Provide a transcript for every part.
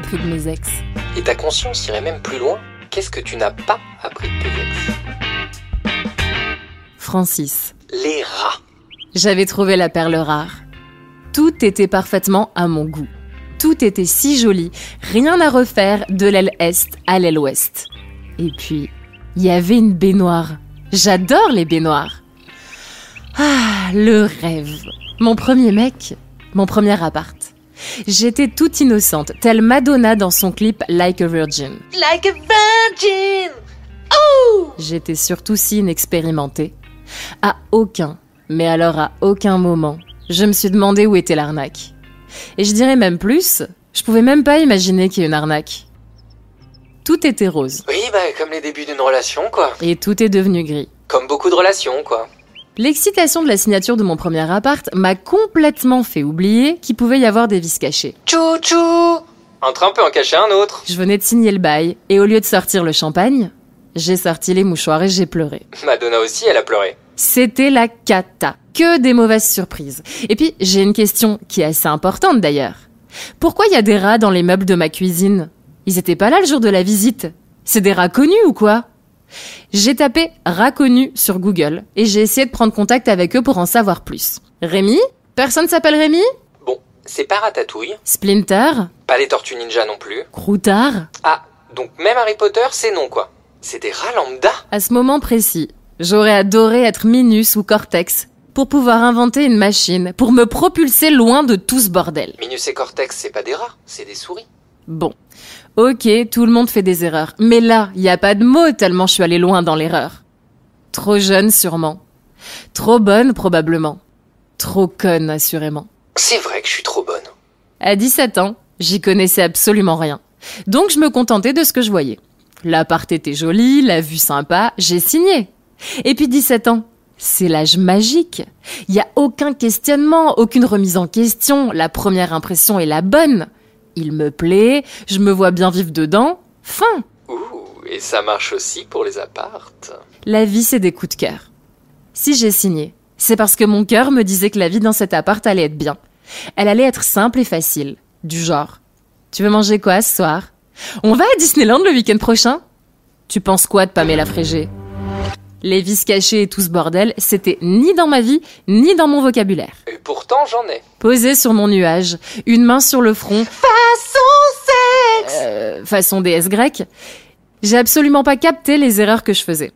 appris de mes ex. Et ta conscience irait même plus loin. Qu'est-ce que tu n'as pas appris de tes ex? Francis. Les rats. J'avais trouvé la perle rare. Tout était parfaitement à mon goût. Tout était si joli, rien à refaire de l'aile est à l'aile ouest. Et puis, il y avait une baignoire. J'adore les baignoires. Ah, le rêve. Mon premier mec, mon premier appart. J'étais toute innocente, telle Madonna dans son clip Like a Virgin. Like a virgin J'étais surtout si inexpérimentée. À aucun, mais alors à aucun moment, je me suis demandé où était l'arnaque. Et je dirais même plus, je pouvais même pas imaginer qu'il y ait une arnaque. Tout était rose, Oui, bah comme les débuts d'une relation, quoi. et tout est devenu gris. Comme beaucoup de relations, quoi. L'excitation de la signature de mon premier appart m'a complètement fait oublier qu'il pouvait y avoir des vis cachées. Tchou-tchou Un train peut en cacher un autre. Je venais de signer le bail, et au lieu de sortir le champagne, j'ai sorti les mouchoirs et j'ai pleuré. Madonna aussi, elle a pleuré. C'était la cata. Que des mauvaises surprises. Et puis, j'ai une question qui est assez importante d'ailleurs. Pourquoi il y a des rats dans les meubles de ma cuisine? Ils étaient pas là le jour de la visite. C'est des rats connus ou quoi? J'ai tapé rats connus sur Google et j'ai essayé de prendre contact avec eux pour en savoir plus. Rémi? Personne s'appelle Rémi? Bon, c'est pas Ratatouille, Splinter? Pas les Tortues Ninja non plus. Croutard? Ah, donc même Harry Potter, c'est non, quoi. C'est des rats lambda À ce moment précis, j'aurais adoré être Minus ou Cortex pour pouvoir inventer une machine pour me propulser loin de tout ce bordel. Minus et Cortex, c'est pas des rats, c'est des souris. Bon. Ok, tout le monde fait des erreurs. Mais là, il n'y a pas de mots tellement je suis allée loin dans l'erreur. Trop jeune sûrement. Trop bonne probablement. Trop conne assurément. C'est vrai que je suis trop bonne. À 17 ans, j'y connaissais absolument rien. Donc je me contentais de ce que je voyais. L'appart était joli, la vue sympa, j'ai signé. Et puis 17 ans, c'est l'âge magique. Il y a aucun questionnement, aucune remise en question, la première impression est la bonne. Il me plaît, je me vois bien vivre dedans. Fin. Ouh, et ça marche aussi pour les appartes. La vie, c'est des coups de cœur. Si j'ai signé, c'est parce que mon cœur me disait que la vie dans cet appart allait être bien. Elle allait être simple et facile. Du genre, tu veux manger quoi ce soir? On va à Disneyland le week-end prochain? Tu penses quoi de Pamela Frégé? Les vis cachées et tout ce bordel, c'était ni dans ma vie, ni dans mon vocabulaire. Et pourtant, j'en ai. Posé sur mon nuage, une main sur le front, Façon sexe euh, façon déesse grecque, j'ai absolument pas capté les erreurs que je faisais.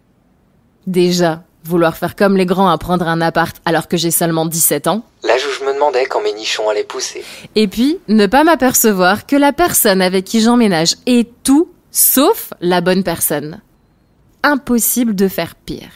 Déjà, vouloir faire comme les grands à prendre un appart alors que j'ai seulement 17 ans, L'âge où je me demandais quand mes nichons allaient pousser. et puis ne pas m'apercevoir que la personne avec qui j'emménage est tout sauf la bonne personne. Impossible de faire pire.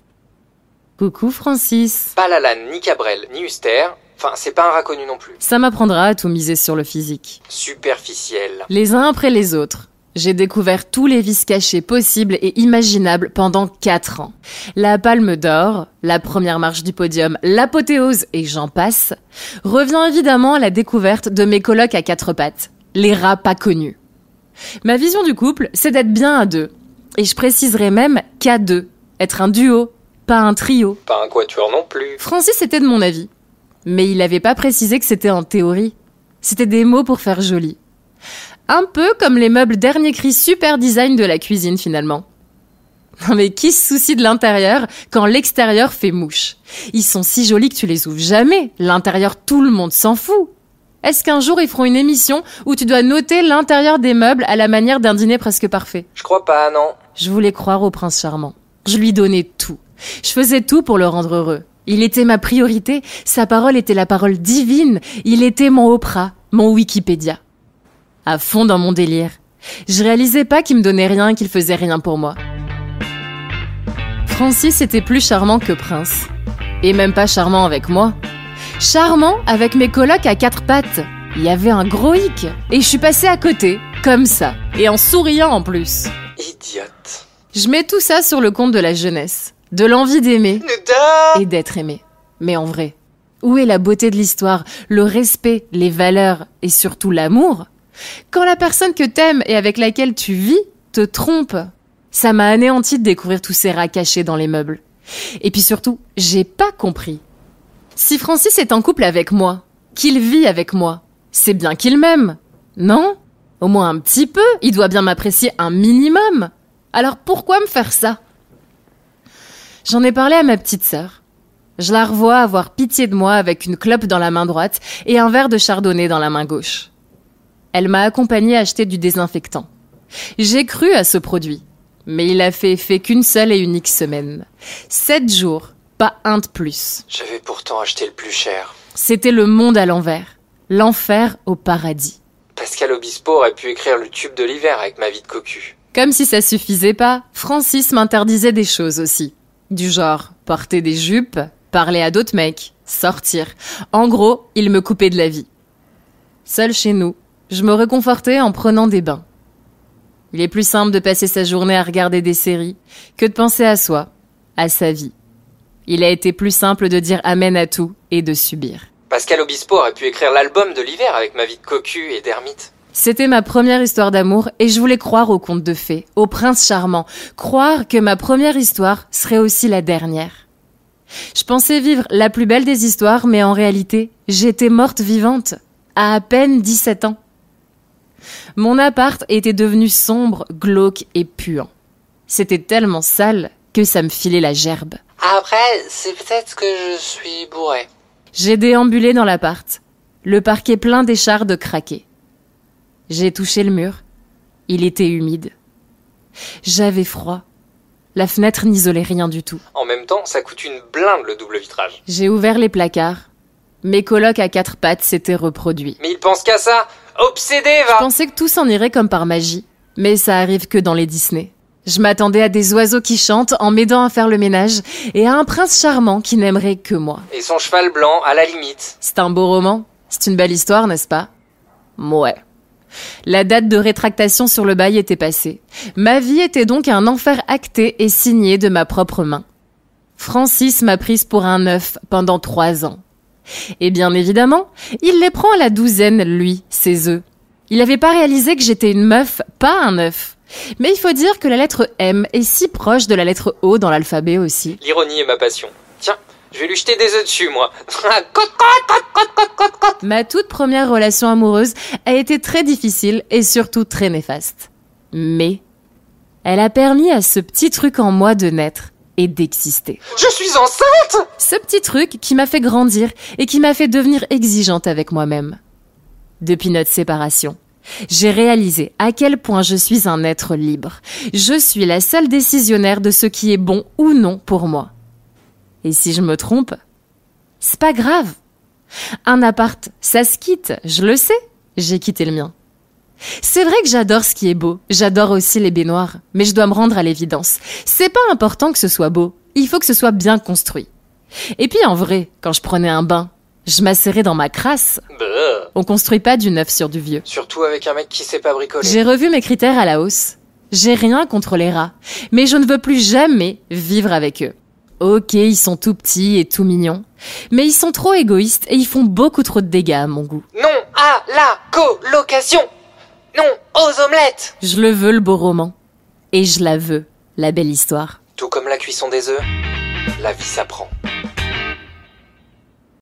Coucou Francis. Pas Lalanne, ni Cabrel, ni Huster. Enfin, c'est pas un rat connu non plus. Ça m'apprendra à tout miser sur le physique. Superficiel. Les uns après les autres. J'ai découvert tous les vices cachés possibles et imaginables pendant 4 ans. La palme d'or, la première marche du podium, l'apothéose et j'en passe, revient évidemment à la découverte de mes colocs à quatre pattes, les rats pas connus. Ma vision du couple, c'est d'être bien à deux. Et je préciserai même qu'à deux. Être un duo, pas un trio. Pas un quatuor non plus. Francis était de mon avis. Mais il n'avait pas précisé que c'était en théorie. C'était des mots pour faire joli. Un peu comme les meubles dernier cri super design de la cuisine finalement. Non mais qui se soucie de l'intérieur quand l'extérieur fait mouche? Ils sont si jolis que tu les ouvres jamais. L'intérieur, tout le monde s'en fout. Est-ce qu'un jour ils feront une émission où tu dois noter l'intérieur des meubles à la manière d'un dîner presque parfait? Je crois pas, non. Je voulais croire au prince charmant. Je lui donnais tout. Je faisais tout pour le rendre heureux. Il était ma priorité. Sa parole était la parole divine. Il était mon Oprah, mon Wikipédia. À fond dans mon délire. Je réalisais pas qu'il me donnait rien, qu'il faisait rien pour moi. Francis était plus charmant que Prince. Et même pas charmant avec moi. Charmant avec mes colocs à quatre pattes. Il y avait un gros hic. Et je suis passée à côté, comme ça. Et en souriant en plus. Idiote. Je mets tout ça sur le compte de la jeunesse, de l'envie d'aimer et d'être aimé. Mais en vrai, où est la beauté de l'histoire, le respect, les valeurs et surtout l'amour? Quand la personne que t'aimes et avec laquelle tu vis te trompe, ça m'a anéanti de découvrir tous ces rats cachés dans les meubles. Et puis surtout, j'ai pas compris. Si Francis est en couple avec moi, qu'il vit avec moi, c'est bien qu'il m'aime, non? Au moins un petit peu, il doit bien m'apprécier un minimum. Alors pourquoi me faire ça? J'en ai parlé à ma petite sœur. Je la revois avoir pitié de moi avec une clope dans la main droite et un verre de chardonnay dans la main gauche. Elle m'a accompagné à acheter du désinfectant. J'ai cru à ce produit, mais il a fait effet qu'une seule et unique semaine. Sept jours, pas un de plus. J'avais pourtant acheté le plus cher. C'était le monde à l'envers, l'enfer au paradis. Pascal Obispo aurait pu écrire le tube de l'hiver avec ma vie de cocu. Comme si ça suffisait pas, Francis m'interdisait des choses aussi. Du genre, porter des jupes, parler à d'autres mecs, sortir. En gros, il me coupait de la vie. Seul chez nous, je me réconfortais en prenant des bains. Il est plus simple de passer sa journée à regarder des séries que de penser à soi, à sa vie. Il a été plus simple de dire amen à tout et de subir. Pascal Obispo aurait pu écrire l'album de l'hiver avec ma vie de cocu et d'ermite. C'était ma première histoire d'amour et je voulais croire au conte de fées, au prince charmant, croire que ma première histoire serait aussi la dernière. Je pensais vivre la plus belle des histoires, mais en réalité, j'étais morte vivante, à à peine 17 ans. Mon appart était devenu sombre, glauque et puant. C'était tellement sale que ça me filait la gerbe. Après, c'est peut-être que je suis bourré. J'ai déambulé dans l'appart, le parquet plein d'échardes craquées. J'ai touché le mur. Il était humide. J'avais froid. La fenêtre n'isolait rien du tout. En même temps, ça coûte une blinde le double vitrage. J'ai ouvert les placards. Mes colocs à quatre pattes s'étaient reproduits. Mais il pense qu'à ça Obsédé, Je va pensais que tout s'en irait comme par magie, mais ça arrive que dans les Disney. Je m'attendais à des oiseaux qui chantent en m'aidant à faire le ménage et à un prince charmant qui n'aimerait que moi. Et son cheval blanc, à la limite. C'est un beau roman. C'est une belle histoire, n'est-ce pas? Ouais. La date de rétractation sur le bail était passée. Ma vie était donc un enfer acté et signé de ma propre main. Francis m'a prise pour un œuf pendant trois ans. Et bien évidemment, il les prend à la douzaine, lui, ses œufs. Il n'avait pas réalisé que j'étais une meuf, pas un œuf. Mais il faut dire que la lettre M est si proche de la lettre O dans l'alphabet aussi. L'ironie est ma passion. Je vais lui jeter des œufs dessus, moi. Ma toute première relation amoureuse a été très difficile et surtout très néfaste. Mais elle a permis à ce petit truc en moi de naître et d'exister. je suis enceinte Ce petit truc qui m'a fait grandir et qui m'a fait devenir exigeante avec moi-même. Depuis notre séparation, j'ai réalisé à quel point je suis un être libre. Je suis la seule décisionnaire de ce qui est bon ou non pour moi. Et si je me trompe, c'est pas grave. Un appart, ça se quitte, je le sais. J'ai quitté le mien. C'est vrai que j'adore ce qui est beau, j'adore aussi les baignoires, mais je dois me rendre à l'évidence. C'est pas important que ce soit beau, il faut que ce soit bien construit. Et puis en vrai, quand je prenais un bain, je m'asserrais dans ma crasse. Bah, On construit pas du neuf sur du vieux. Surtout avec un mec qui sait pas bricoler. J'ai revu mes critères à la hausse. J'ai rien contre les rats, mais je ne veux plus jamais vivre avec eux. Ok, ils sont tout petits et tout mignons, mais ils sont trop égoïstes et ils font beaucoup trop de dégâts à mon goût. Non à la colocation Non aux omelettes Je le veux le beau roman. Et je la veux, la belle histoire. Tout comme la cuisson des œufs, la vie s'apprend.